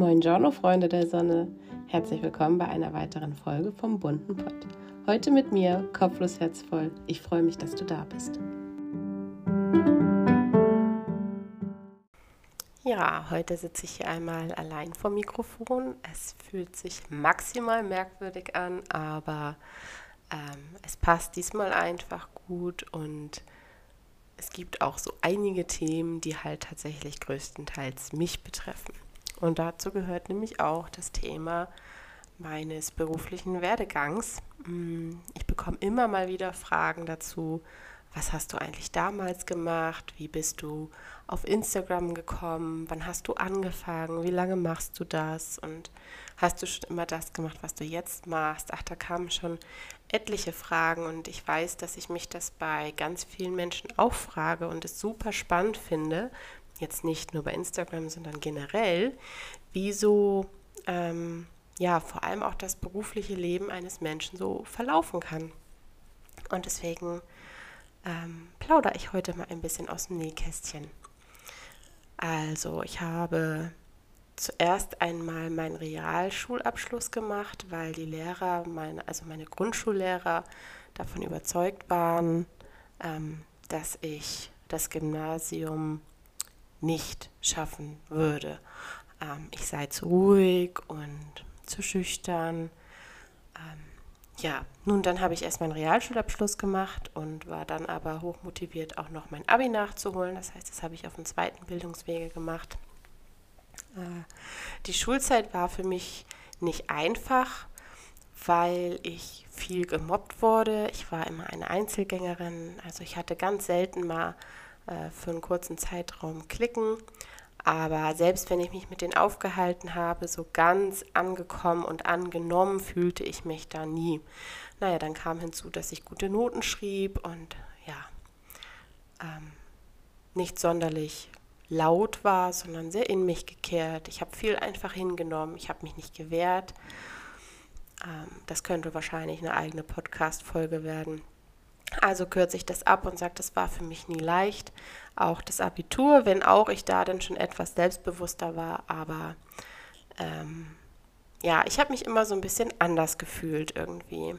Moin Giorno, Freunde der Sonne. Herzlich willkommen bei einer weiteren Folge vom bunten Pott. Heute mit mir, kopflos herzvoll. Ich freue mich, dass du da bist. Ja, heute sitze ich hier einmal allein vor Mikrofon. Es fühlt sich maximal merkwürdig an, aber ähm, es passt diesmal einfach gut und es gibt auch so einige Themen, die halt tatsächlich größtenteils mich betreffen. Und dazu gehört nämlich auch das Thema meines beruflichen Werdegangs. Mm, ich bekomme immer mal wieder Fragen dazu, was hast du eigentlich damals gemacht? Wie bist du auf Instagram gekommen? Wann hast du angefangen? Wie lange machst du das? Und hast du schon immer das gemacht, was du jetzt machst? Ach, da kamen schon etliche Fragen und ich weiß, dass ich mich das bei ganz vielen Menschen auch frage und es super spannend finde, jetzt nicht nur bei Instagram, sondern generell, wie so, ähm, ja, vor allem auch das berufliche Leben eines Menschen so verlaufen kann. Und deswegen ähm, plaudere ich heute mal ein bisschen aus dem Nähkästchen. Also, ich habe zuerst einmal meinen Realschulabschluss gemacht, weil die Lehrer, meine, also meine Grundschullehrer, davon überzeugt waren, ähm, dass ich das Gymnasium nicht schaffen würde. Ähm, ich sei zu ruhig und zu schüchtern. Ähm, ja, nun dann habe ich erst meinen Realschulabschluss gemacht und war dann aber hochmotiviert, auch noch mein Abi nachzuholen. Das heißt, das habe ich auf dem zweiten Bildungswege gemacht. Äh, die Schulzeit war für mich nicht einfach, weil ich viel gemobbt wurde. Ich war immer eine Einzelgängerin, also ich hatte ganz selten mal äh, für einen kurzen Zeitraum klicken. Aber selbst wenn ich mich mit denen aufgehalten habe, so ganz angekommen und angenommen fühlte ich mich da nie. Naja, dann kam hinzu, dass ich gute Noten schrieb und ja, ähm, nicht sonderlich laut war, sondern sehr in mich gekehrt. Ich habe viel einfach hingenommen, ich habe mich nicht gewehrt. Ähm, das könnte wahrscheinlich eine eigene Podcast-Folge werden. Also kürze ich das ab und sage, das war für mich nie leicht. Auch das Abitur, wenn auch ich da dann schon etwas selbstbewusster war, aber ähm, ja, ich habe mich immer so ein bisschen anders gefühlt irgendwie.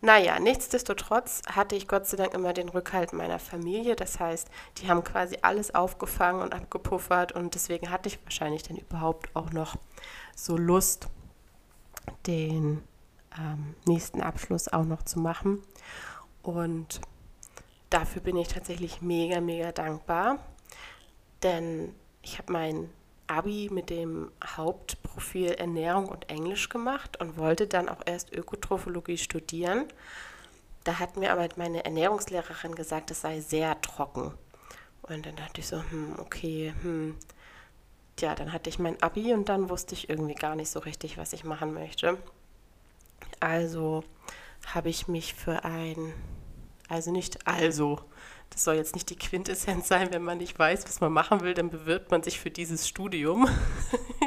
Naja, nichtsdestotrotz hatte ich Gott sei Dank immer den Rückhalt meiner Familie. Das heißt, die haben quasi alles aufgefangen und abgepuffert und deswegen hatte ich wahrscheinlich dann überhaupt auch noch so Lust, den ähm, nächsten Abschluss auch noch zu machen. Und dafür bin ich tatsächlich mega, mega dankbar, denn ich habe mein Abi mit dem Hauptprofil Ernährung und Englisch gemacht und wollte dann auch erst Ökotrophologie studieren. Da hat mir aber meine Ernährungslehrerin gesagt, es sei sehr trocken. Und dann dachte ich so, hm, okay, hm. Ja, dann hatte ich mein Abi und dann wusste ich irgendwie gar nicht so richtig, was ich machen möchte. Also habe ich mich für ein, also nicht also, das soll jetzt nicht die Quintessenz sein, wenn man nicht weiß, was man machen will, dann bewirbt man sich für dieses Studium.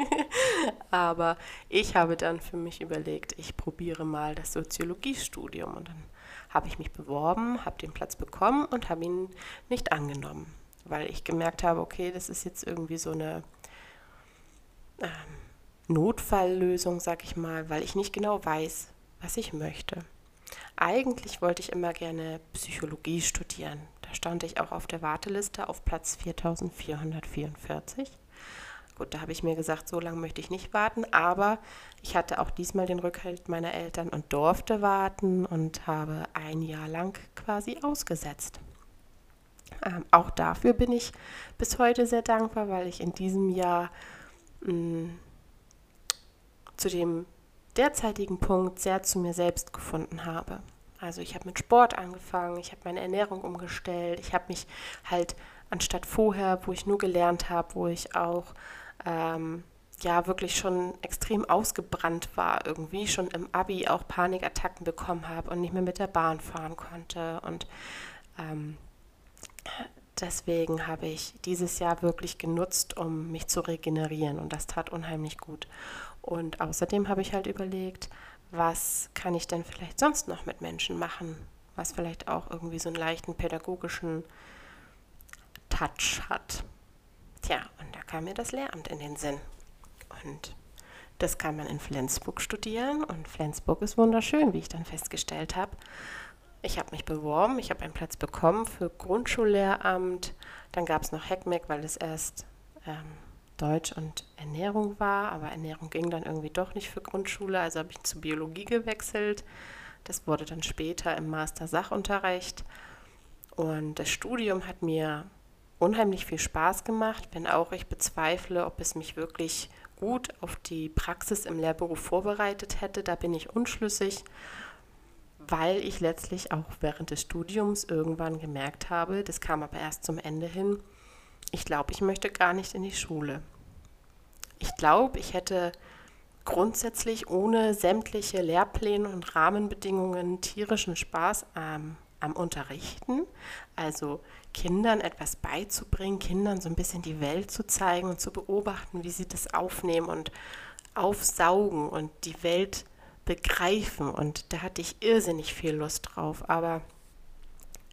Aber ich habe dann für mich überlegt, ich probiere mal das Soziologiestudium und dann habe ich mich beworben, habe den Platz bekommen und habe ihn nicht angenommen, weil ich gemerkt habe, okay, das ist jetzt irgendwie so eine ähm, Notfalllösung, sag ich mal, weil ich nicht genau weiß, was ich möchte. Eigentlich wollte ich immer gerne Psychologie studieren. Da stand ich auch auf der Warteliste auf Platz 4444. Gut, da habe ich mir gesagt, so lange möchte ich nicht warten, aber ich hatte auch diesmal den Rückhalt meiner Eltern und durfte warten und habe ein Jahr lang quasi ausgesetzt. Ähm, auch dafür bin ich bis heute sehr dankbar, weil ich in diesem Jahr mh, mm, zu dem derzeitigen Punkt sehr zu mir selbst gefunden habe. Also ich habe mit Sport angefangen, ich habe meine Ernährung umgestellt, ich habe mich halt anstatt vorher, wo ich nur gelernt habe, wo ich auch ähm, ja wirklich schon extrem ausgebrannt war, irgendwie schon im Abi auch Panikattacken bekommen habe und nicht mehr mit der Bahn fahren konnte. Und ähm, deswegen habe ich dieses Jahr wirklich genutzt, um mich zu regenerieren und das tat unheimlich gut. Und außerdem habe ich halt überlegt, was kann ich denn vielleicht sonst noch mit Menschen machen, was vielleicht auch irgendwie so einen leichten pädagogischen Touch hat. Tja, und da kam mir das Lehramt in den Sinn. Und das kann man in Flensburg studieren und Flensburg ist wunderschön, wie ich dann festgestellt habe. Ich habe mich beworben, ich habe einen Platz bekommen für Grundschullehramt. Dann gab es noch Heckmeck, weil es erst ähm, Deutsch und Ernährung war, aber Ernährung ging dann irgendwie doch nicht für Grundschule, also habe ich zu Biologie gewechselt. Das wurde dann später im Master Sachunterricht. Und das Studium hat mir unheimlich viel Spaß gemacht, wenn auch ich bezweifle, ob es mich wirklich gut auf die Praxis im Lehrberuf vorbereitet hätte. Da bin ich unschlüssig, weil ich letztlich auch während des Studiums irgendwann gemerkt habe, das kam aber erst zum Ende hin, ich glaube, ich möchte gar nicht in die Schule. Ich glaube, ich hätte grundsätzlich ohne sämtliche Lehrpläne und Rahmenbedingungen tierischen Spaß am, am Unterrichten. Also Kindern etwas beizubringen, Kindern so ein bisschen die Welt zu zeigen und zu beobachten, wie sie das aufnehmen und aufsaugen und die Welt begreifen. Und da hatte ich irrsinnig viel Lust drauf. Aber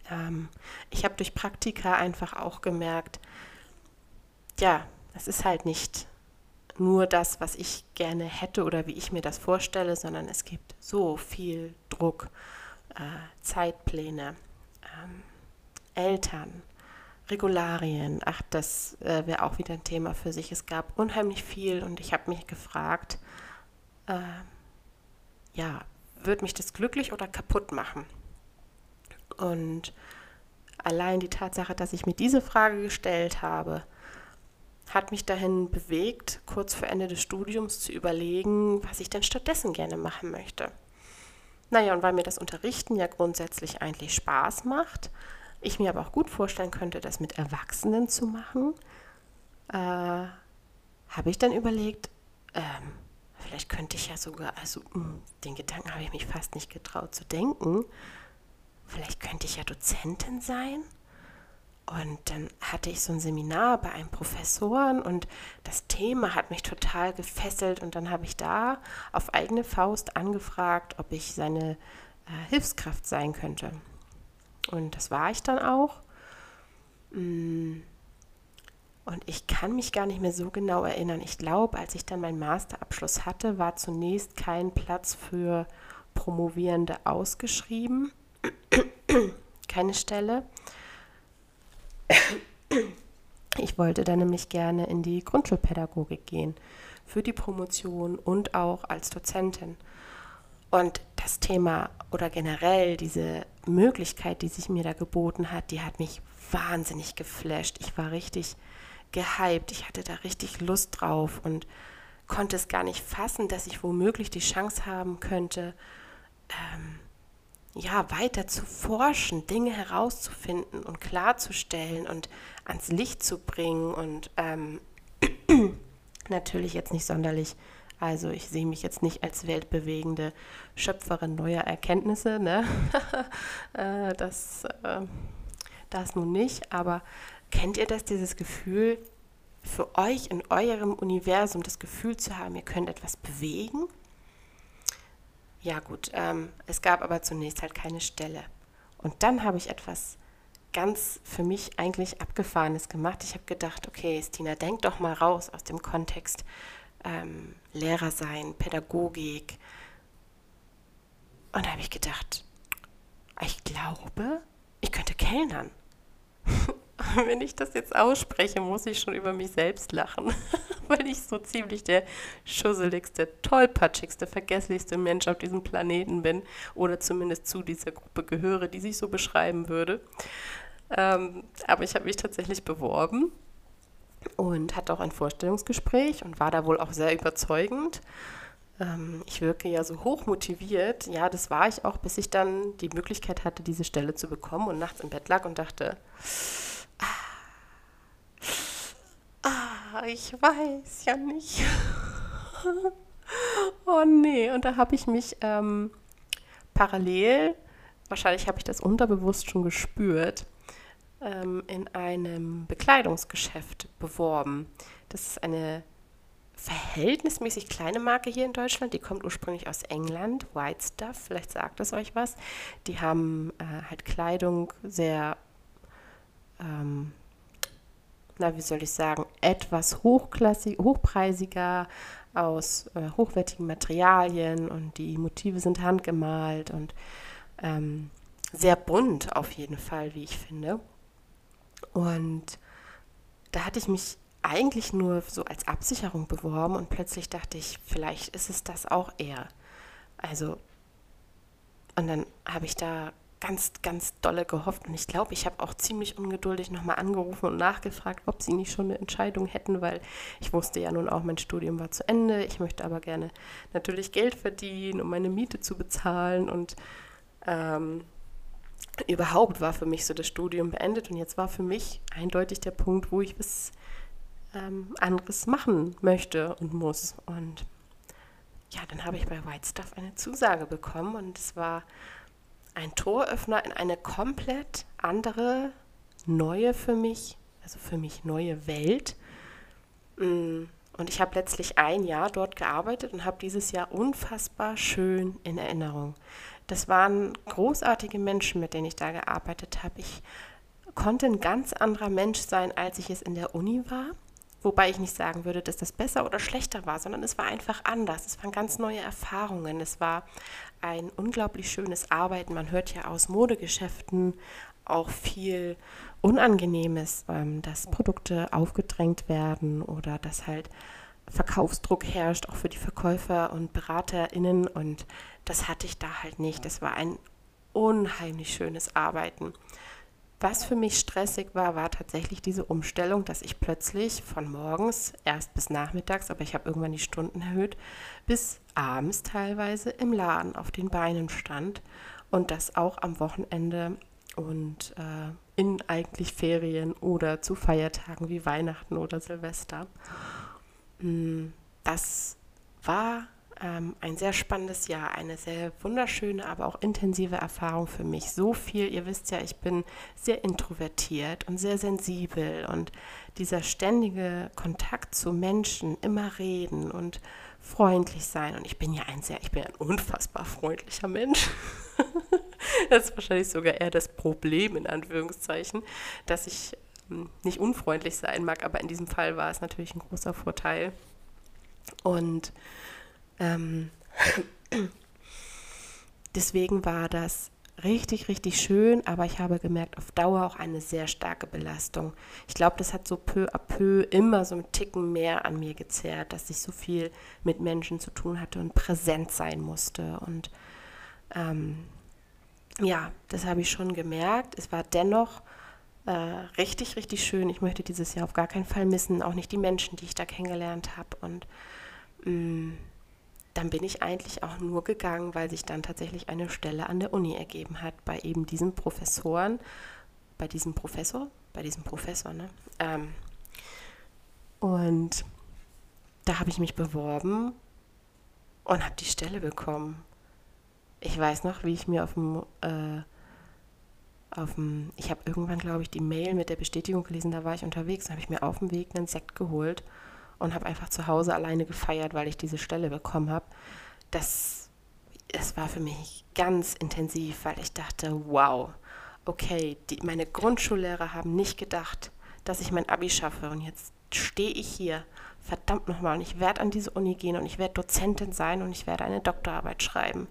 ähm, ich habe durch Praktika einfach auch gemerkt, ja, es ist halt nicht nur das, was ich gerne hätte oder wie ich mir das vorstelle, sondern es gibt so viel Druck, äh, Zeitpläne, ähm, Eltern, Regularien. Ach, das äh, wäre auch wieder ein Thema für sich. Es gab unheimlich viel und ich habe mich gefragt, äh, ja, wird mich das glücklich oder kaputt machen? Und allein die Tatsache, dass ich mir diese Frage gestellt habe, hat mich dahin bewegt, kurz vor Ende des Studiums zu überlegen, was ich denn stattdessen gerne machen möchte. Naja, und weil mir das Unterrichten ja grundsätzlich eigentlich Spaß macht, ich mir aber auch gut vorstellen könnte, das mit Erwachsenen zu machen, äh, habe ich dann überlegt, ähm, vielleicht könnte ich ja sogar, also mh, hm, den Gedanken habe ich mich fast nicht getraut zu denken, vielleicht könnte ich ja Dozentin sein. Und dann hatte ich so ein Seminar bei einem Professoren und das Thema hat mich total gefesselt und dann habe ich da auf eigene Faust angefragt, ob ich seine äh, Hilfskraft sein könnte. Und das war ich dann auch. Mm. Und ich kann mich gar nicht mehr so genau erinnern. Ich glaube, als ich dann meinen Masterabschluss hatte, war zunächst kein Platz für Promovierende ausgeschrieben. Keine Stelle. Ich wollte dann nämlich gerne in die Grundschulpädagogik gehen, für die Promotion und auch als Dozentin. Und das Thema oder generell diese Möglichkeit, die sich mir da geboten hat, die hat mich wahnsinnig geflasht. Ich war richtig gehypt, ich hatte da richtig Lust drauf und konnte es gar nicht fassen, dass ich womöglich die Chance haben könnte, ähm, ja, weiter zu forschen, Dinge herauszufinden und klarzustellen und ans Licht zu bringen und ähm, natürlich jetzt nicht sonderlich, also ich sehe mich jetzt nicht als weltbewegende Schöpferin neuer Erkenntnisse, ne? Äh, das, äh, das nun nicht, aber kennt ihr das, dieses Gefühl, für euch in eurem Universum das Gefühl zu haben, ihr könnt etwas bewegen? Ja gut, ähm, es gab aber zunächst halt keine Stelle. Und dann habe ich etwas ganz für mich eigentlich Abgefahrenes gemacht. Ich habe gedacht, okay, Stina, denk doch mal raus aus dem Kontext ähm, Lehrer sein, Pädagogik. Und da habe ich gedacht, ich glaube, ich könnte kellnern. Wenn ich das jetzt ausspreche, muss ich schon über mich selbst lachen, weil ich so ziemlich der schusseligste, tollpatschigste, vergesslichste Mensch auf diesem Planeten bin oder zumindest zu dieser Gruppe gehöre, die sich so beschreiben würde. Ähm, aber ich habe mich tatsächlich beworben und hatte auch ein Vorstellungsgespräch und war da wohl auch sehr überzeugend. Ähm, ich wirke ja so hoch motiviert. Ja, das war ich auch, bis ich dann die Möglichkeit hatte, diese Stelle zu bekommen und nachts im Bett lag und dachte, Ah, ich weiß ja nicht. oh nee, und da habe ich mich ähm, parallel, wahrscheinlich habe ich das unterbewusst schon gespürt, ähm, in einem Bekleidungsgeschäft beworben. Das ist eine verhältnismäßig kleine Marke hier in Deutschland. Die kommt ursprünglich aus England, White Stuff, vielleicht sagt es euch was. Die haben äh, halt Kleidung sehr ähm, na, wie soll ich sagen, etwas hochklassig, hochpreisiger, aus äh, hochwertigen Materialien und die Motive sind handgemalt und ähm, sehr bunt auf jeden Fall, wie ich finde. Und da hatte ich mich eigentlich nur so als Absicherung beworben und plötzlich dachte ich, vielleicht ist es das auch eher. Also, und dann habe ich da ganz, ganz dolle gehofft und ich glaube, ich habe auch ziemlich ungeduldig nochmal angerufen und nachgefragt, ob sie nicht schon eine Entscheidung hätten, weil ich wusste ja nun auch, mein Studium war zu Ende. Ich möchte aber gerne natürlich Geld verdienen, um meine Miete zu bezahlen und ähm, überhaupt war für mich so das Studium beendet und jetzt war für mich eindeutig der Punkt, wo ich was ähm, anderes machen möchte und muss. Und ja, dann habe ich bei White Stuff eine Zusage bekommen und es war ein Toröffner in eine komplett andere, neue für mich, also für mich neue Welt. Mm, und ich habe letztlich ein Jahr dort gearbeitet und habe dieses Jahr unfassbar schön in Erinnerung. Das waren großartige Menschen, mit denen ich da gearbeitet habe. Ich konnte ein ganz anderer Mensch sein, als ich es in der Uni war. Wobei ich nicht sagen würde, dass das besser oder schlechter war, sondern es war einfach anders. Es waren ganz neue Erfahrungen. Es war ein unglaublich schönes Arbeiten. Man hört ja aus Modegeschäften auch viel Unangenehmes, ähm, dass Produkte aufgedrängt werden oder dass halt Verkaufsdruck herrscht, auch für die Verkäufer und BeraterInnen. Und das hatte ich da halt nicht. Das war ein unheimlich schönes Arbeiten. Was für mich stressig war, war tatsächlich diese Umstellung, dass ich plötzlich von morgens erst bis nachmittags, aber ich habe irgendwann die Stunden erhöht, bis abends teilweise im Laden auf den Beinen stand und das auch am Wochenende und äh, in eigentlich Ferien oder zu Feiertagen wie Weihnachten oder Silvester. Mm, das war ähm, ein sehr spannendes Jahr, eine sehr wunderschöne, aber auch intensive Erfahrung für mich. So viel, ihr wisst ja, ich bin sehr introvertiert und sehr sensibel und dieser ständige Kontakt zu Menschen, immer reden und freundlich sein. Und ich bin ja ein sehr, ich bin ein unfassbar freundlicher Mensch. das ist wahrscheinlich sogar eher das Problem, in Anführungszeichen, dass ich ähm, nicht unfreundlich sein mag, aber in diesem Fall war es natürlich ein großer Vorteil. Und ähm, deswegen war das richtig, richtig schön, aber ich habe gemerkt, auf Dauer auch eine sehr starke Belastung. Ich glaube, das hat so peu à peu immer so einen Ticken mehr an mir gezerrt, dass ich so viel mit Menschen zu tun hatte und präsent sein musste. Und ähm, ja, das habe ich schon gemerkt. Es war dennoch äh, richtig, richtig schön. Ich möchte dieses Jahr auf gar keinen Fall missen, auch nicht die Menschen, die ich da kennengelernt habe. Und mh, mm, dann bin ich eigentlich auch nur gegangen, weil sich dann tatsächlich eine Stelle an der Uni ergeben hat, bei eben diesen Professoren, bei diesem Professor, bei diesem Professor, ne? Ähm, und da habe ich mich beworben und habe die Stelle bekommen. Ich weiß noch, wie ich mir auf dem, äh, auf dem ich habe irgendwann, glaube ich, die Mail mit der Bestätigung gelesen, da war ich unterwegs, habe ich mir auf dem Weg einen Sekt geholt und habe einfach zu Hause alleine gefeiert, weil ich diese Stelle bekommen habe. Das, das war für mich ganz intensiv, weil ich dachte, wow, okay, die, meine Grundschullehrer haben nicht gedacht, dass ich mein Abi schaffe und jetzt stehe ich hier, verdammt nochmal, und ich werde an diese Uni gehen und ich werde Dozentin sein und ich werde eine Doktorarbeit schreiben.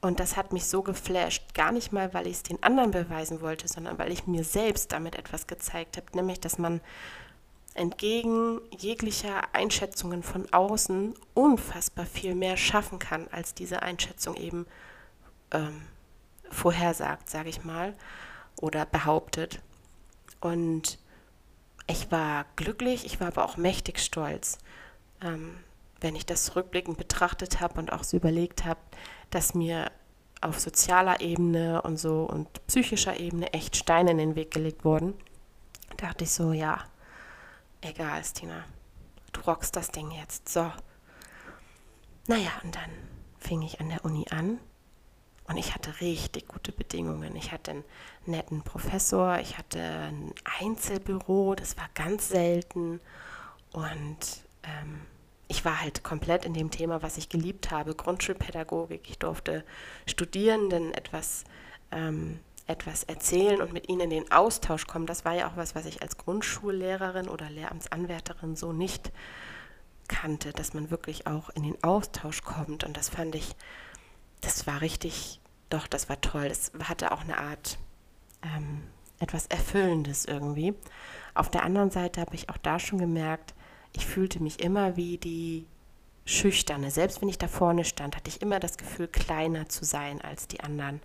Und das hat mich so geflasht, gar nicht mal, weil ich es den anderen beweisen wollte, sondern weil ich mir selbst damit etwas gezeigt habe, nämlich, dass man entgegen jeglicher Einschätzungen von außen unfassbar viel mehr schaffen kann, als diese Einschätzung eben ähm, vorhersagt, sage ich mal, oder behauptet. Und ich war glücklich, ich war aber auch mächtig stolz, ähm, wenn ich das rückblickend betrachtet habe und auch so überlegt habe, dass mir auf sozialer Ebene und so und psychischer Ebene echt Steine in den Weg gelegt wurden. Da dachte ich so, ja, Egal, Stina. Du rockst das Ding jetzt. So. Naja, und dann fing ich an der Uni an und ich hatte richtig gute Bedingungen. Ich hatte einen netten Professor, ich hatte ein Einzelbüro, das war ganz selten. Und ähm, ich war halt komplett in dem Thema, was ich geliebt habe, Grundschulpädagogik. Ich durfte Studierenden etwas ähm, etwas erzählen und mit ihnen in den Austausch kommen, das war ja auch was, was ich als Grundschullehrerin oder Lehramtsanwärterin so nicht kannte, dass man wirklich auch in den Austausch kommt. Und das fand ich, das war richtig, doch, das war toll. Das hatte auch eine Art ähm, etwas Erfüllendes irgendwie. Auf der anderen Seite habe ich auch da schon gemerkt, ich fühlte mich immer wie die Schüchterne. Selbst wenn ich da vorne stand, hatte ich immer das Gefühl, kleiner zu sein als die anderen.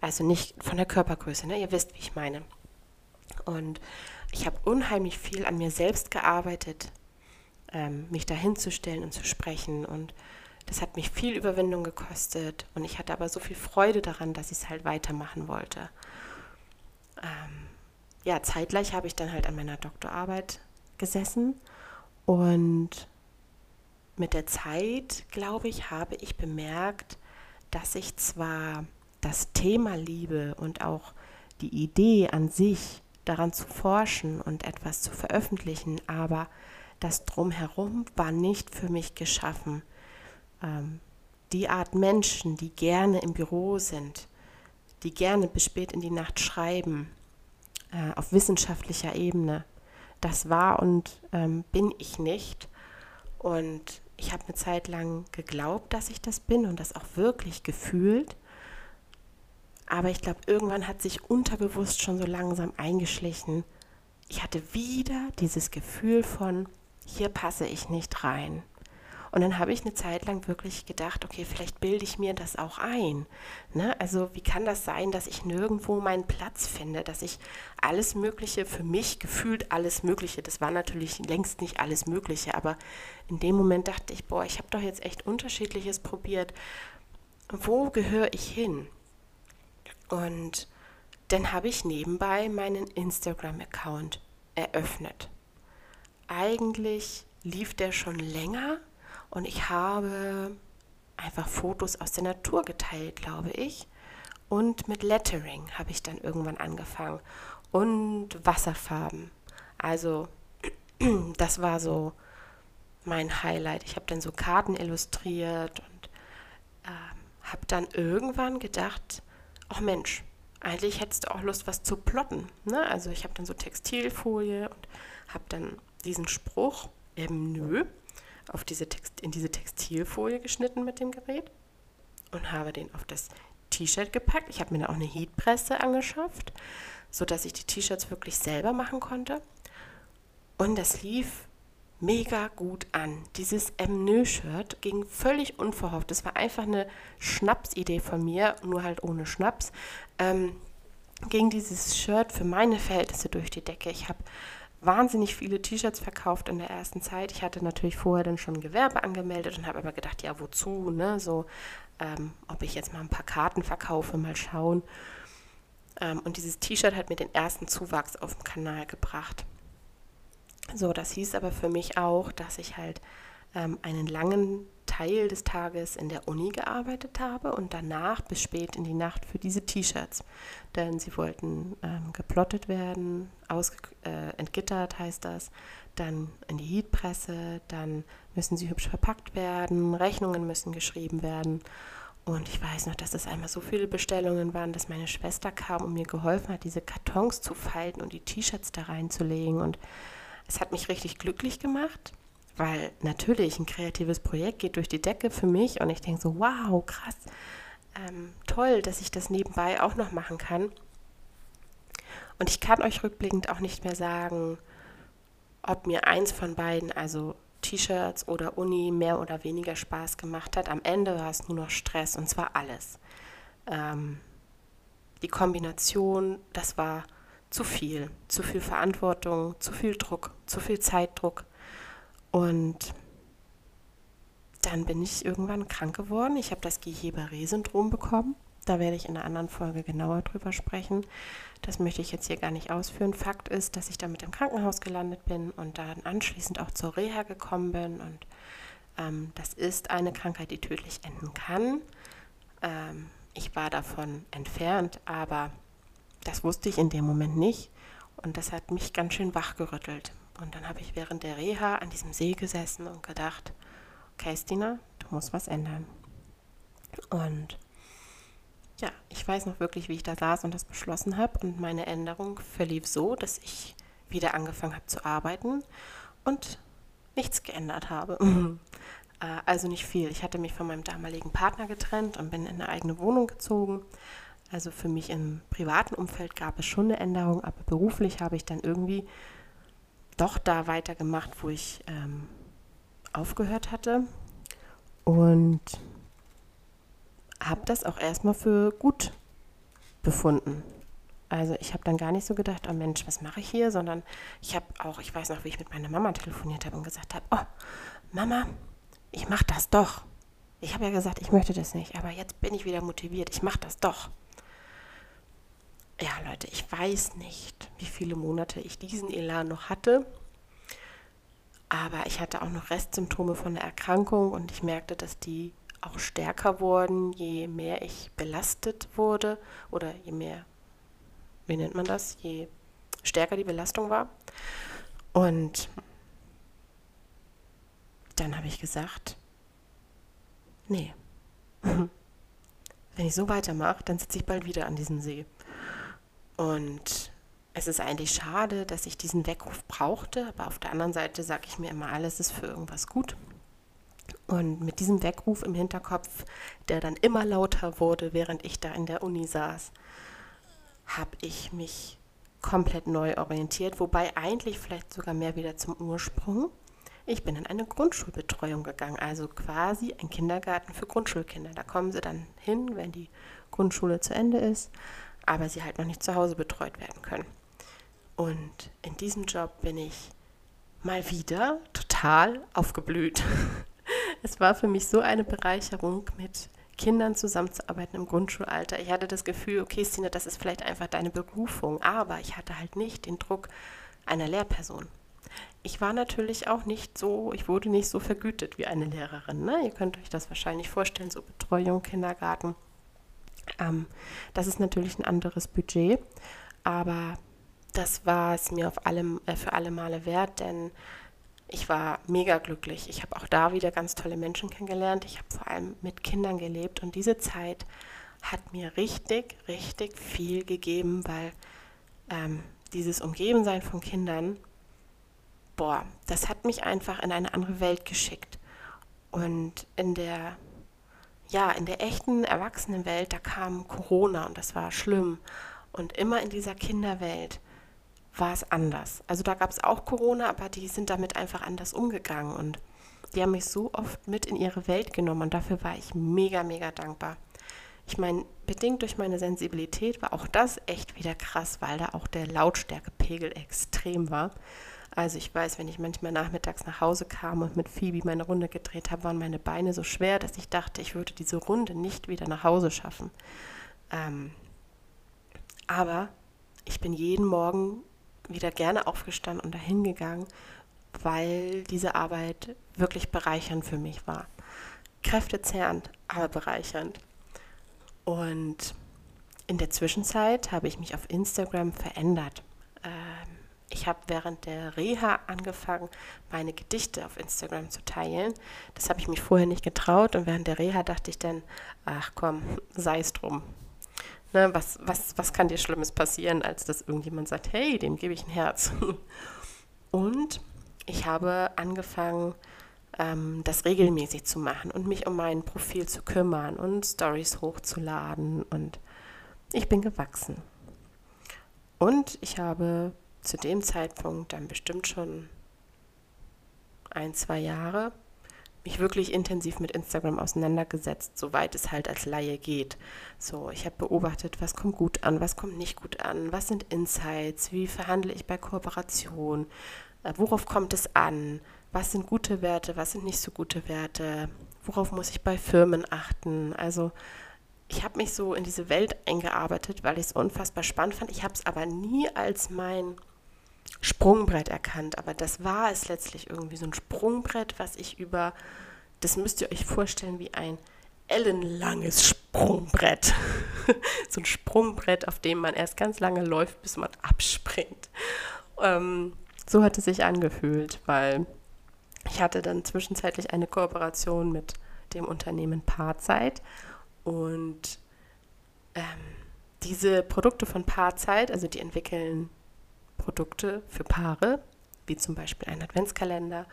Also nicht von der Körpergröße, ne? ihr wisst, wie ich meine. Und ich habe unheimlich viel an mir selbst gearbeitet, ähm, mich da hinzustellen und zu sprechen. Und das hat mich viel Überwindung gekostet. Und ich hatte aber so viel Freude daran, dass ich es halt weitermachen wollte. Ähm, ja, zeitgleich habe ich dann halt an meiner Doktorarbeit gesessen. Und mit der Zeit, glaube ich, habe ich bemerkt, dass ich zwar das Thema Liebe und auch die Idee an sich daran zu forschen und etwas zu veröffentlichen, aber das drumherum war nicht für mich geschaffen. Ähm, die Art Menschen, die gerne im Büro sind, die gerne bis spät in die Nacht schreiben, äh, auf wissenschaftlicher Ebene, das war und ähm, bin ich nicht. Und ich habe eine Zeit lang geglaubt, dass ich das bin und das auch wirklich gefühlt. Aber ich glaube, irgendwann hat sich unterbewusst schon so langsam eingeschlichen. Ich hatte wieder dieses Gefühl von, hier passe ich nicht rein. Und dann habe ich eine Zeit lang wirklich gedacht, okay, vielleicht bilde ich mir das auch ein. Ne? Also wie kann das sein, dass ich nirgendwo meinen Platz finde, dass ich alles Mögliche für mich gefühlt alles Mögliche, das war natürlich längst nicht alles Mögliche, aber in dem Moment dachte ich, boah, ich habe doch jetzt echt unterschiedliches probiert. Wo gehöre ich hin? Und dann habe ich nebenbei meinen Instagram-Account eröffnet. Eigentlich lief der schon länger und ich habe einfach Fotos aus der Natur geteilt, glaube ich. Und mit Lettering habe ich dann irgendwann angefangen. Und Wasserfarben. Also das war so mein Highlight. Ich habe dann so Karten illustriert und äh, habe dann irgendwann gedacht, ach Mensch, eigentlich hättest du auch Lust, was zu plotten. Ne? Also ich habe dann so Textilfolie und habe dann diesen Spruch, ähm, nö, auf diese Text, in diese Textilfolie geschnitten mit dem Gerät und habe den auf das T-Shirt gepackt. Ich habe mir dann auch eine Heatpresse angeschafft, sodass ich die T-Shirts wirklich selber machen konnte. Und das lief mega gut an. Dieses M-Nö-Shirt ging völlig unverhofft. Das war einfach eine Schnapsidee von mir, nur halt ohne Schnaps. Ähm, ging dieses Shirt für meine Verhältnisse durch die Decke. Ich habe wahnsinnig viele T-Shirts verkauft in der ersten Zeit. Ich hatte natürlich vorher dann schon Gewerbe angemeldet und habe aber gedacht, ja, wozu, ne? So, ähm, ob ich jetzt mal ein paar Karten verkaufe, mal schauen. Ähm, und dieses T-Shirt hat mir den ersten Zuwachs auf dem Kanal gebracht. So, das hieß aber für mich auch, dass ich halt ähm, einen langen Teil des Tages in der Uni gearbeitet habe und danach bis spät in die Nacht für diese T-Shirts. Denn sie wollten ähm, geplottet werden, äh, entgittert heißt das, dann in die Heatpresse, dann müssen sie hübsch verpackt werden, Rechnungen müssen geschrieben werden. Und ich weiß noch, dass es einmal so viele Bestellungen waren, dass meine Schwester kam und mir geholfen hat, diese Kartons zu falten und die T-Shirts da reinzulegen. Und es hat mich richtig glücklich gemacht weil natürlich ein kreatives Projekt geht durch die Decke für mich und ich denke so, wow, krass, ähm, toll, dass ich das nebenbei auch noch machen kann. Und ich kann euch rückblickend auch nicht mehr sagen, ob mir eins von beiden, also T-Shirts oder Uni, mehr oder weniger Spaß gemacht hat. Am Ende war es nur noch Stress und zwar alles. Ähm, die Kombination, das war zu viel. Zu viel Verantwortung, zu viel Druck, zu viel Zeitdruck. Und dann bin ich irgendwann krank geworden. Ich habe das Guillain-Barré-Syndrom bekommen. Da werde ich in einer anderen Folge genauer drüber sprechen. Das möchte ich jetzt hier gar nicht ausführen. Fakt ist, dass ich damit im Krankenhaus gelandet bin und dann anschließend auch zur Reha gekommen bin. Und ähm, das ist eine Krankheit, die tödlich enden kann. Ähm, ich war davon entfernt, aber das wusste ich in dem Moment nicht. Und das hat mich ganz schön wachgerüttelt. Und dann habe ich während der Reha an diesem See gesessen und gedacht, okay, Stina, du musst was ändern. Und ja, ich weiß noch wirklich, wie ich da saß und das beschlossen habe. Und meine Änderung verlief so, dass ich wieder angefangen habe zu arbeiten und nichts geändert habe. Äh, also nicht viel. Ich hatte mich von meinem damaligen Partner getrennt und bin in eine eigene Wohnung gezogen. Also für mich im privaten Umfeld gab es schon eine Änderung, aber beruflich habe ich dann irgendwie doch da weitergemacht, wo ich ähm, aufgehört hatte. Und habe das auch erstmal für gut befunden. Also ich habe dann gar nicht so gedacht, oh Mensch, was mache ich hier, sondern ich habe auch, ich weiß noch, wie ich mit meiner Mama telefoniert habe und gesagt habe, oh Mama, ich mache das doch. Ich habe ja gesagt, ich möchte das nicht, aber jetzt bin ich wieder motiviert, ich mache das doch. Ja, Leute, ich weiß nicht, wie viele Monate ich diesen Elan noch hatte, aber ich hatte auch noch Restsymptome von der Erkrankung und ich merkte, dass die auch stärker wurden, je mehr ich belastet wurde oder je mehr, wie nennt man das, je stärker die Belastung war. Und dann habe ich gesagt, nee, wenn ich so weitermache, dann sitze ich bald wieder an diesem See. Und es ist eigentlich schade, dass ich diesen Weckruf brauchte, aber auf der anderen Seite sage ich mir immer, alles ist für irgendwas gut. Und mit diesem Weckruf im Hinterkopf, der dann immer lauter wurde, während ich da in der Uni saß, habe ich mich komplett neu orientiert, wobei eigentlich vielleicht sogar mehr wieder zum Ursprung. Ich bin in eine Grundschulbetreuung gegangen, also quasi ein Kindergarten für Grundschulkinder. Da kommen sie dann hin, wenn die Grundschule zu Ende ist, aber sie halt noch nicht zu Hause betreut werden können. Und in diesem Job bin ich mal wieder total aufgeblüht. Es war für mich so eine Bereicherung, mit Kindern zusammenzuarbeiten im Grundschulalter. Ich hatte das Gefühl, okay, Stine, das ist vielleicht einfach deine Berufung, aber ich hatte halt nicht den Druck einer Lehrperson. Ich war natürlich auch nicht so, ich wurde nicht so vergütet wie eine Lehrerin. Ne? Ihr könnt euch das wahrscheinlich vorstellen, so Betreuung, Kindergarten. Ähm, das ist natürlich ein anderes Budget, aber das war es mir auf allem, äh, für alle Male wert, denn ich war mega glücklich. Ich habe auch da wieder ganz tolle Menschen kennengelernt. Ich habe vor allem mit Kindern gelebt und diese Zeit hat mir richtig, richtig viel gegeben, weil ähm, dieses Umgebensein von Kindern, boah, das hat mich einfach in eine andere Welt geschickt. Und in der, ja, in der echten Erwachsenenwelt, da kam Corona und das war schlimm. Und immer in dieser Kinderwelt war es anders. Also da gab es auch Corona, aber die sind damit einfach anders umgegangen und die haben mich so oft mit in ihre Welt genommen und dafür war ich mega, mega dankbar. Ich meine, bedingt durch meine Sensibilität war auch das echt wieder krass, weil da auch der Lautstärkepegel extrem war. Also ich weiß, wenn ich manchmal nachmittags nach Hause kam und mit Phoebe meine Runde gedreht habe, waren meine Beine so schwer, dass ich dachte, ich würde diese Runde nicht wieder nach Hause schaffen. Ähm, aber ich bin jeden Morgen wieder gerne aufgestanden und dahin gegangen, weil diese Arbeit wirklich bereichernd für mich war. Kräftezehrend, aber bereichernd. Und in der Zwischenzeit habe ich mich auf Instagram verändert. Ich habe während der Reha angefangen, meine Gedichte auf Instagram zu teilen. Das habe ich mich vorher nicht getraut und während der Reha dachte ich dann, ach komm, sei es drum. Ne, was, was, was kann dir Schlimmes passieren, als dass irgendjemand sagt, hey, dem gebe ich ein Herz. Und ich habe angefangen, ähm, das regelmäßig zu machen und mich um mein Profil zu kümmern und Stories hochzuladen. Und ich bin gewachsen. Und ich habe zu dem Zeitpunkt dann bestimmt schon ein, zwei Jahre mich wirklich intensiv mit Instagram auseinandergesetzt, soweit es halt als Laie geht. So, ich habe beobachtet, was kommt gut an, was kommt nicht gut an, was sind Insights, wie verhandle ich bei Kooperation, äh, worauf kommt es an, was sind gute Werte, was sind nicht so gute Werte, worauf muss ich bei Firmen achten. Also ich habe mich so in diese Welt eingearbeitet, weil ich es unfassbar spannend fand. Ich habe es aber nie als mein Sprungbrett erkannt, aber das war es letztlich irgendwie so ein Sprungbrett, was ich über, das müsst ihr euch vorstellen wie ein ellenlanges Sprungbrett. so ein Sprungbrett, auf dem man erst ganz lange läuft, bis man abspringt. Ähm, so hat es sich angefühlt, weil ich hatte dann zwischenzeitlich eine Kooperation mit dem Unternehmen Paarzeit und ähm, diese Produkte von Paarzeit, also die entwickeln Produkte für Paare, wie zum Beispiel ein Adventskalender,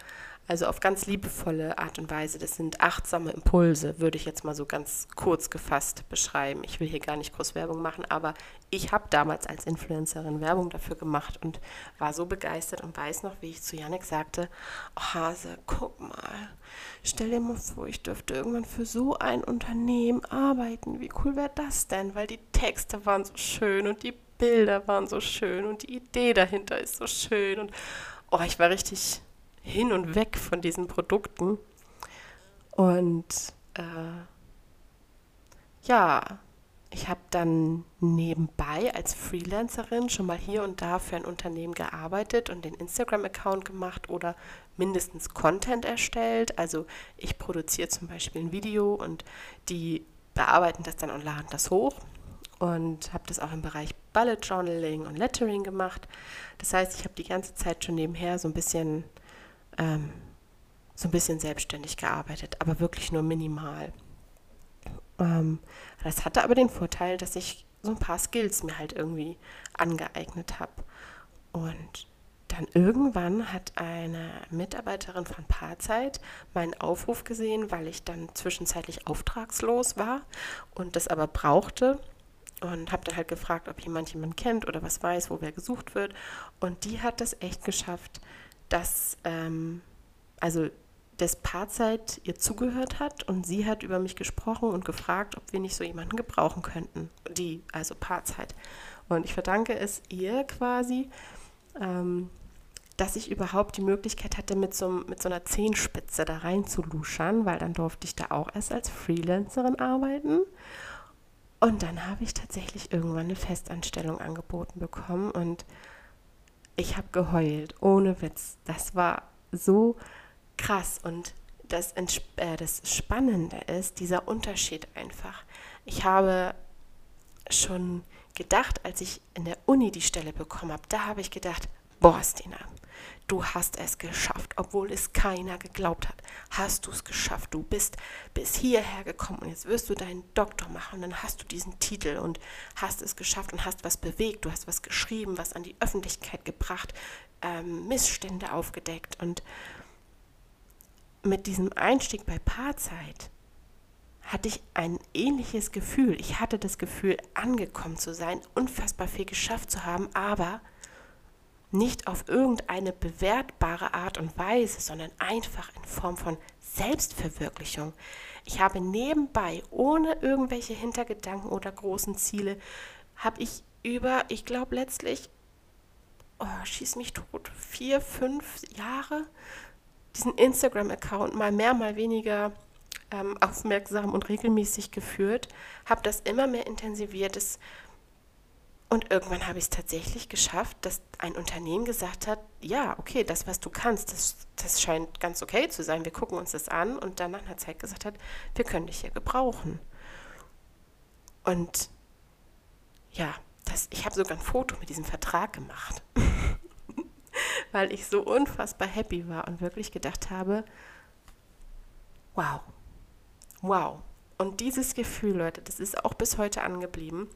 also auf ganz liebevolle Art und Weise. Das sind achtsame Impulse, würde ich jetzt mal so ganz kurz gefasst beschreiben. Ich will hier gar nicht groß Werbung machen, aber ich habe damals als Influencerin Werbung dafür gemacht und war so begeistert und weiß noch, wie ich zu Janik sagte, oh Hase, guck mal, stell dir mal vor, ich dürfte irgendwann für so ein Unternehmen arbeiten. Wie cool wäre das denn? Weil die Texte waren so schön und die Bilder waren so schön und die Idee dahinter ist so schön und oh, ich war richtig hin und weg von diesen Produkten. Und äh, ja, ich habe dann nebenbei als Freelancerin schon mal hier und da für ein Unternehmen gearbeitet und den Instagram-Account gemacht oder mindestens Content erstellt. Also ich produziere zum Beispiel ein Video und die bearbeiten das dann und laden das hoch und habe das auch im Bereich Bullet Journaling und Lettering gemacht. Das heißt, ich habe die ganze Zeit schon nebenher so ein bisschen ähm, so ein bisschen selbstständig gearbeitet, aber wirklich nur minimal. Ähm, das hatte aber den Vorteil, dass ich so ein paar Skills mir halt irgendwie angeeignet habe. Und dann irgendwann hat eine Mitarbeiterin von Paarzeit meinen Aufruf gesehen, weil ich dann zwischenzeitlich auftragslos war und das aber brauchte und habe dann halt gefragt, ob jemand jemanden kennt oder was weiß, wo wer gesucht wird. Und die hat das echt geschafft, dass ähm, also das Paarzeit ihr zugehört hat und sie hat über mich gesprochen und gefragt, ob wir nicht so jemanden gebrauchen könnten. Die, also Paarzeit. Und ich verdanke es ihr quasi, ähm, dass ich überhaupt die Möglichkeit hatte, mit so, mit so einer Zehenspitze da reinzuluschern, weil dann durfte ich da auch erst als Freelancerin arbeiten. Und dann habe ich tatsächlich irgendwann eine Festanstellung angeboten bekommen und ich habe geheult, ohne Witz. Das war so krass und das, äh, das Spannende ist dieser Unterschied einfach. Ich habe schon gedacht, als ich in der Uni die Stelle bekommen habe, da habe ich gedacht, boah, Stina, du hast es geschafft, obwohl es keiner geglaubt hat. Hast du es geschafft, du bist bis hierher gekommen und jetzt wirst du deinen Doktor machen und dann hast du diesen Titel und hast es geschafft und hast was bewegt, du hast was geschrieben, was an die Öffentlichkeit gebracht, ähm, Missstände aufgedeckt und mit diesem Einstieg bei Paarzeit hatte ich ein ähnliches Gefühl. Ich hatte das Gefühl, angekommen zu sein, unfassbar viel geschafft zu haben, aber nicht auf irgendeine bewertbare Art und Weise, sondern einfach in Form von Selbstverwirklichung. Ich habe nebenbei, ohne irgendwelche Hintergedanken oder großen Ziele, habe ich über, ich glaube letztlich, oh, schieß mich tot, vier, fünf Jahre diesen Instagram-Account mal mehr, mal weniger ähm, aufmerksam und regelmäßig geführt, habe das immer mehr intensiviert. Das und irgendwann habe ich es tatsächlich geschafft, dass ein Unternehmen gesagt hat, ja, okay, das, was du kannst, das, das scheint ganz okay zu sein. Wir gucken uns das an und dann nach einer Zeit gesagt hat, wir können dich hier gebrauchen. Und ja, das, ich habe sogar ein Foto mit diesem Vertrag gemacht, weil ich so unfassbar happy war und wirklich gedacht habe, wow, wow. Und dieses Gefühl, Leute, das ist auch bis heute angeblieben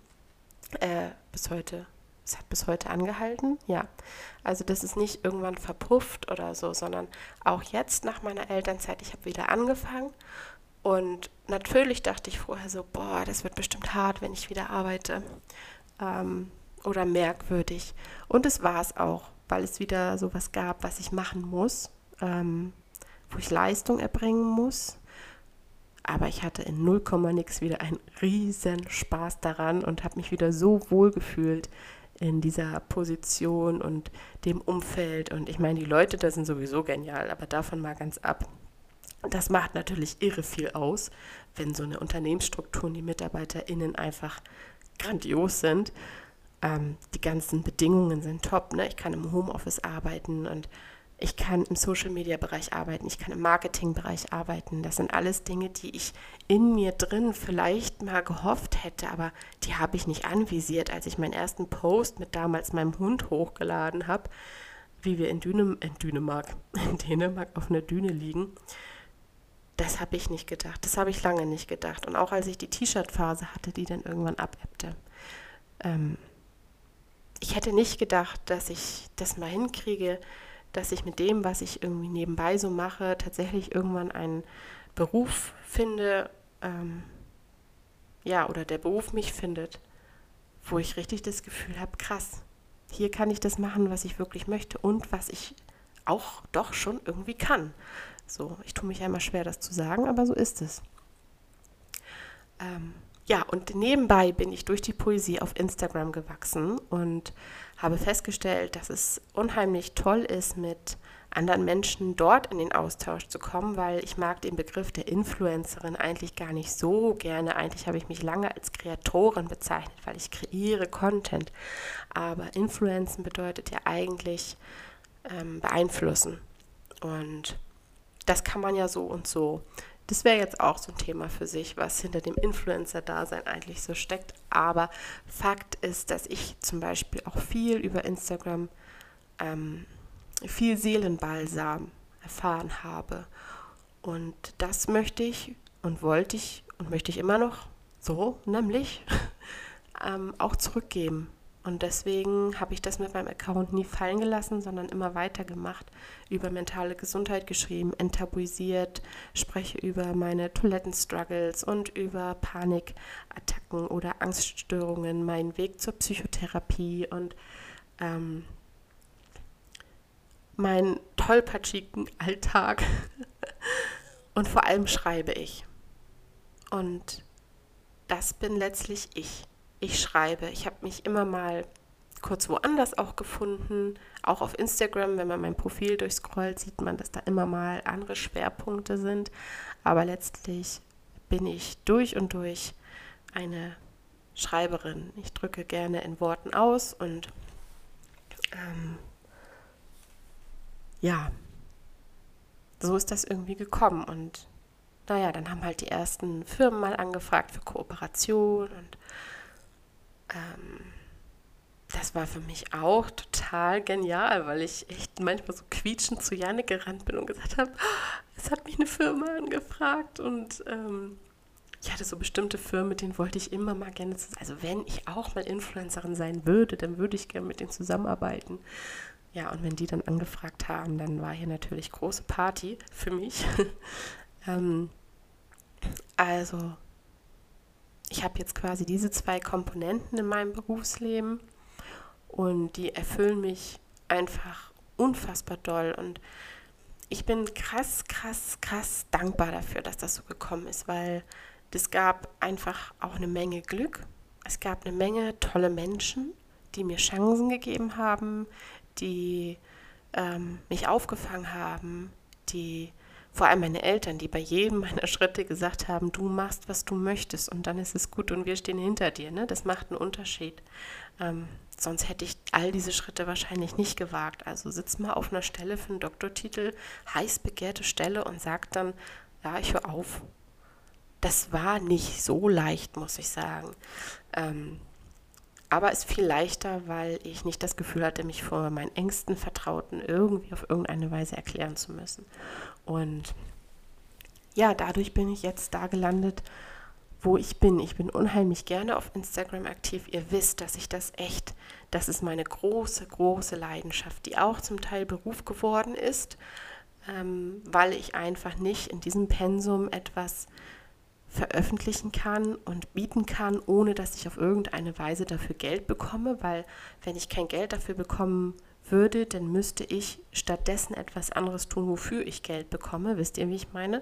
äh, bis heute. Es hat bis heute angehalten, ja. Also das ist nicht irgendwann verpufft oder so, sondern auch jetzt nach meiner Elternzeit, ich habe wieder angefangen und natürlich dachte ich vorher so, boah, das wird bestimmt hart, wenn ich wieder arbeite ähm, oder merkwürdig. Und es war es auch, weil es wieder so was gab, was ich machen muss, ähm, wo ich Leistung erbringen muss aber ich hatte in 0, nix wieder einen riesen Spaß daran und habe mich wieder so wohl gefühlt in dieser Position und dem Umfeld. Und ich meine, die Leute da sind sowieso genial, aber davon mal ganz ab. Das macht natürlich irre viel aus, wenn so eine Unternehmensstruktur und die MitarbeiterInnen einfach grandios sind. Ähm, die ganzen Bedingungen sind top. Ne? Ich kann im Homeoffice arbeiten und ich kann im Social-Media-Bereich arbeiten, ich kann im Marketing-Bereich arbeiten. Das sind alles Dinge, die ich in mir drin vielleicht mal gehofft hätte, aber die habe ich nicht anvisiert, als ich meinen ersten Post mit damals meinem Hund hochgeladen habe, wie wir in, Dänem in Dänemark, in Dänemark auf einer Düne liegen. das habe ich nicht gedacht. Das habe ich lange nicht gedacht. Und auch als ich die T-Shirt-Phase hatte, die dann irgendwann abebbte. Ähm, ich hätte nicht gedacht, dass ich das mal hinkriege, dass ich mit dem, was ich irgendwie nebenbei so mache, tatsächlich irgendwann einen Beruf finde, ähm, ja, oder der Beruf mich findet, wo ich richtig das Gefühl habe, krass, hier kann ich das machen, was ich wirklich möchte und was ich auch doch schon irgendwie kann. So, ich tue mich einmal schwer, das zu sagen, aber so ist es. Ähm, ja, und nebenbei bin ich durch die Poesie auf Instagram gewachsen und habe festgestellt, dass es unheimlich toll ist, mit anderen Menschen dort in den Austausch zu kommen, weil ich mag den Begriff der Influencerin eigentlich gar nicht so gerne. Eigentlich habe ich mich lange als Kreatorin bezeichnet, weil ich kreiere Content. Aber Influenzen bedeutet ja eigentlich ähm, beeinflussen. Und das kann man ja so und so. Das wäre jetzt auch so ein Thema für sich, was hinter dem Influencer-Dasein eigentlich so steckt. Aber Fakt ist, dass ich zum Beispiel auch viel über Instagram ähm, viel Seelenbalsam erfahren habe. Und das möchte ich und wollte ich und möchte ich immer noch so, nämlich ähm, auch zurückgeben. Und deswegen habe ich das mit meinem Account nie fallen gelassen, sondern immer weiter gemacht, über mentale Gesundheit geschrieben, enttabuisiert, spreche über meine Toilettenstruggles und über Panikattacken oder Angststörungen, meinen Weg zur Psychotherapie und ähm, meinen tollpatschigen Alltag und vor allem schreibe ich. Und das bin letztlich ich. Ich schreibe. Ich habe mich immer mal kurz woanders auch gefunden. Auch auf Instagram, wenn man mein Profil durchscrollt, sieht man, dass da immer mal andere Schwerpunkte sind. Aber letztlich bin ich durch und durch eine Schreiberin. Ich drücke gerne in Worten aus und ähm, ja, so ist das irgendwie gekommen. Und naja, dann haben halt die ersten Firmen mal angefragt für Kooperation und ähm, das war für mich auch total genial, weil ich echt manchmal so quietschend zu Janik gerannt bin und gesagt habe, es hat mich eine Firma angefragt und ähm, ich hatte so bestimmte Firmen, mit denen wollte ich immer mal gerne zusammen. Also wenn ich auch mal Influencerin sein würde, dann würde ich gerne mit denen zusammenarbeiten. Ja, und wenn die dann angefragt haben, dann war hier natürlich große Party für mich. ähm, also, ich habe jetzt quasi diese zwei Komponenten in meinem Berufsleben und die erfüllen mich einfach unfassbar doll. Und ich bin krass, krass, krass dankbar dafür, dass das so gekommen ist, weil es gab einfach auch eine Menge Glück. Es gab eine Menge tolle Menschen, die mir Chancen gegeben haben, die ähm, mich aufgefangen haben, die vor allem meine Eltern, die bei jedem meiner Schritte gesagt haben, du machst, was du möchtest und dann ist es gut und wir stehen hinter dir. Ne? Das macht einen Unterschied. Ähm, sonst hätte ich all diese Schritte wahrscheinlich nicht gewagt. Also sitzt mal auf einer Stelle für einen Doktortitel, heiß begehrte Stelle und sagt dann, ja, ich höre auf. Das war nicht so leicht, muss ich sagen. Ähm, aber es viel leichter, weil ich nicht das Gefühl hatte, mich vor meinen engsten Vertrauten irgendwie auf irgendeine Weise erklären zu müssen. Und ja, dadurch bin ich jetzt da gelandet, wo ich bin. Ich bin unheimlich gerne auf Instagram aktiv. Ihr wisst, dass ich das echt, das ist meine große, große Leidenschaft, die auch zum Teil Beruf geworden ist, ähm, weil ich einfach nicht in diesem Pensum etwas veröffentlichen kann und bieten kann, ohne dass ich auf irgendeine Weise dafür Geld bekomme, weil wenn ich kein Geld dafür bekommen würde, dann müsste ich stattdessen etwas anderes tun, wofür ich Geld bekomme. Wisst ihr, wie ich meine?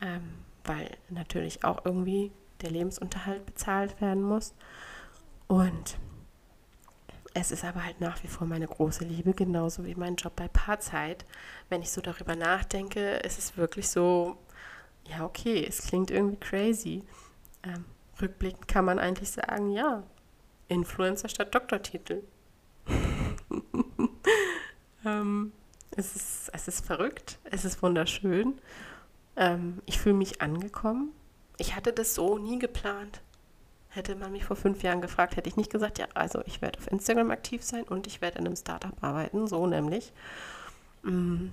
Ähm, weil natürlich auch irgendwie der Lebensunterhalt bezahlt werden muss. Und es ist aber halt nach wie vor meine große Liebe, genauso wie mein Job bei Paarzeit. Wenn ich so darüber nachdenke, ist es wirklich so, ja, okay, es klingt irgendwie crazy. Ähm, rückblickend kann man eigentlich sagen, ja, Influencer statt Doktortitel. Ähm, es, ist, es ist verrückt, es ist wunderschön. Ähm, ich fühle mich angekommen. Ich hatte das so nie geplant. Hätte man mich vor fünf Jahren gefragt, hätte ich nicht gesagt, ja, also ich werde auf Instagram aktiv sein und ich werde in einem Startup arbeiten, so nämlich. Mm,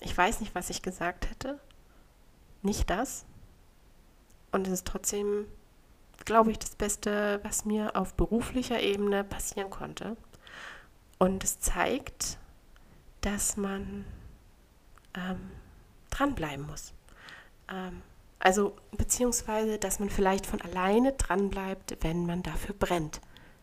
ich weiß nicht, was ich gesagt hätte. nicht das. Und es ist trotzdem, glaube ich, das Beste, was mir auf beruflicher Ebene passieren konnte. Und es zeigt, dass man ähm, dranbleiben muss. Ähm, also beziehungsweise, dass man vielleicht von alleine dranbleibt, wenn man dafür brennt.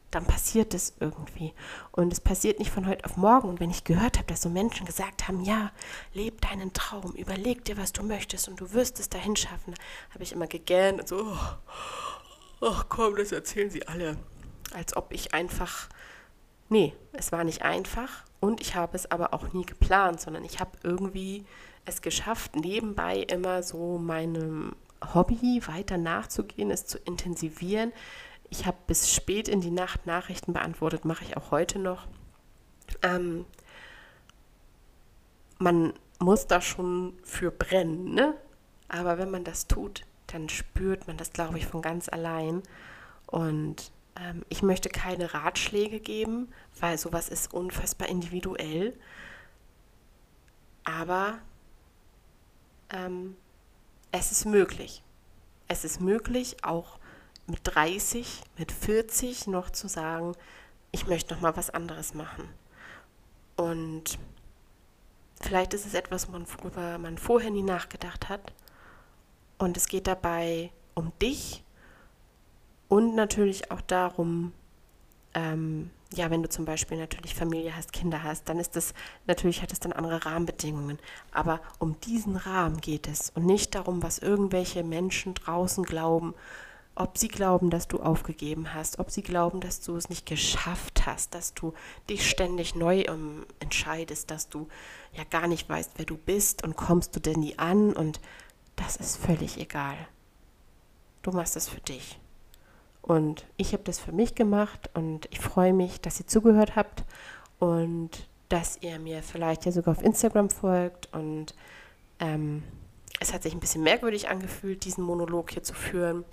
Dann passiert es irgendwie. Und es passiert nicht von heute auf morgen. Und wenn ich gehört habe, dass so Menschen gesagt haben, ja, leb deinen Traum, überleg dir, was du möchtest und du wirst es dahin schaffen, habe ich immer gegähnt und so, ach oh, oh, komm, das erzählen sie alle. Als ob ich einfach, nee, es war nicht einfach und ich habe es aber auch nie geplant, sondern ich habe irgendwie es geschafft, nebenbei immer so meinem Hobby weiter nachzugehen, es zu intensivieren. Ich habe bis spät in die Nacht Nachrichten beantwortet, mache ich auch heute noch. Ähm, man muss da schon für brennen, ne? aber wenn man das tut, dann spürt man das, glaube ich, von ganz allein. Und ähm, ich möchte keine Ratschläge geben, weil sowas ist unfassbar individuell. Aber ähm, es ist möglich. Es ist möglich, auch mit 30, mit 40 noch zu sagen, ich möchte noch mal was anderes machen. Und vielleicht ist es etwas, worüber man vorher nie nachgedacht hat. Und es geht dabei um dich und natürlich auch darum, ähm, ja, wenn du zum Beispiel natürlich Familie hast, Kinder hast, dann ist das, natürlich hat es dann andere Rahmenbedingungen. Aber um diesen Rahmen geht es und nicht darum, was irgendwelche Menschen draußen glauben, ob sie glauben, dass du aufgegeben hast, ob sie glauben, dass du es nicht geschafft hast, dass du dich ständig neu um, entscheidest, dass du ja gar nicht weißt, wer du bist und kommst du denn nie an und das ist völlig egal. Du machst es für dich. Und ich habe das für mich gemacht und ich freue mich, dass ihr zugehört habt und dass ihr mir vielleicht ja sogar auf Instagram folgt. Und ähm, es hat sich ein bisschen merkwürdig angefühlt, diesen Monolog hier zu führen.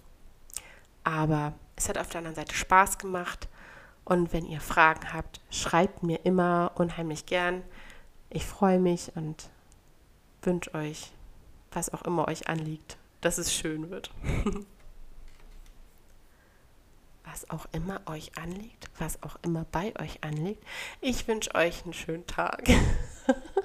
Aber es hat auf der anderen Seite Spaß gemacht. Und wenn ihr Fragen habt, schreibt mir immer unheimlich gern. Ich freue mich und wünsche euch, was auch immer euch anliegt, dass es schön wird. was auch immer euch anliegt, was auch immer bei euch anliegt. Ich wünsche euch einen schönen Tag.